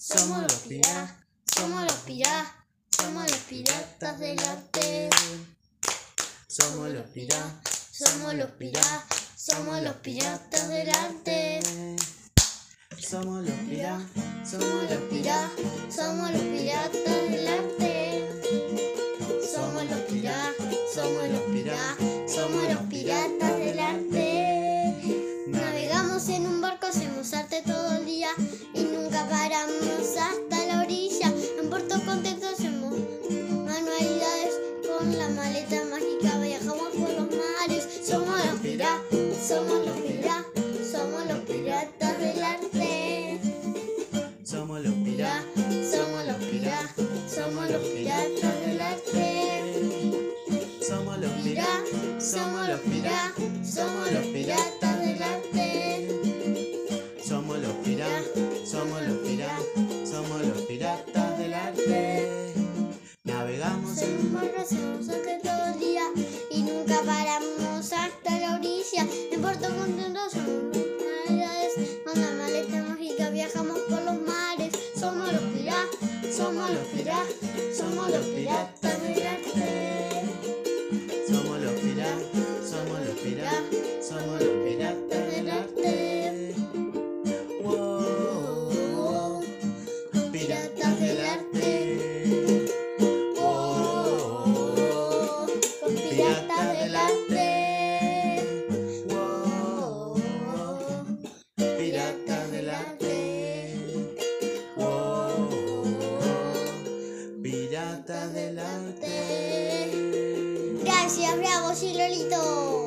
Somos los piratas, somos los piratas, somos los piratas del arte. Somos los piratas, somos los piratas, somos los piratas del arte. Somos los piratas, Somos los piratas, somos los piratas del arte. Somos los piratas, somos los piratas, somos los piratas del arte. Navegamos en un barco, hacemos arte todo el día nunca paramos hasta la orilla. En Puerto Contento hacemos manualidades con la maleta mágica, viajamos por los mares. Somos los piratas, somos los piratas, somos los piratas del arte. somos los piratas, Somos los piratas, somos los piratas del arte. somos los piratas, somos los piratas, somos los piratas piratas del arte. Navegamos en hacemos arte todo el día y nunca paramos hasta la orilla. En Puerto Contento somos navidades, con la maleta mágica viajamos por los mares. Somos los piratas, somos los piratas, somos los piratas del arte. Somos los piratas, somos los piratas, somos los piratas los piratas del arte. Wow, piratas del arte. Wow, piratas del arte. Gracias, Bravo, sí, Lolito.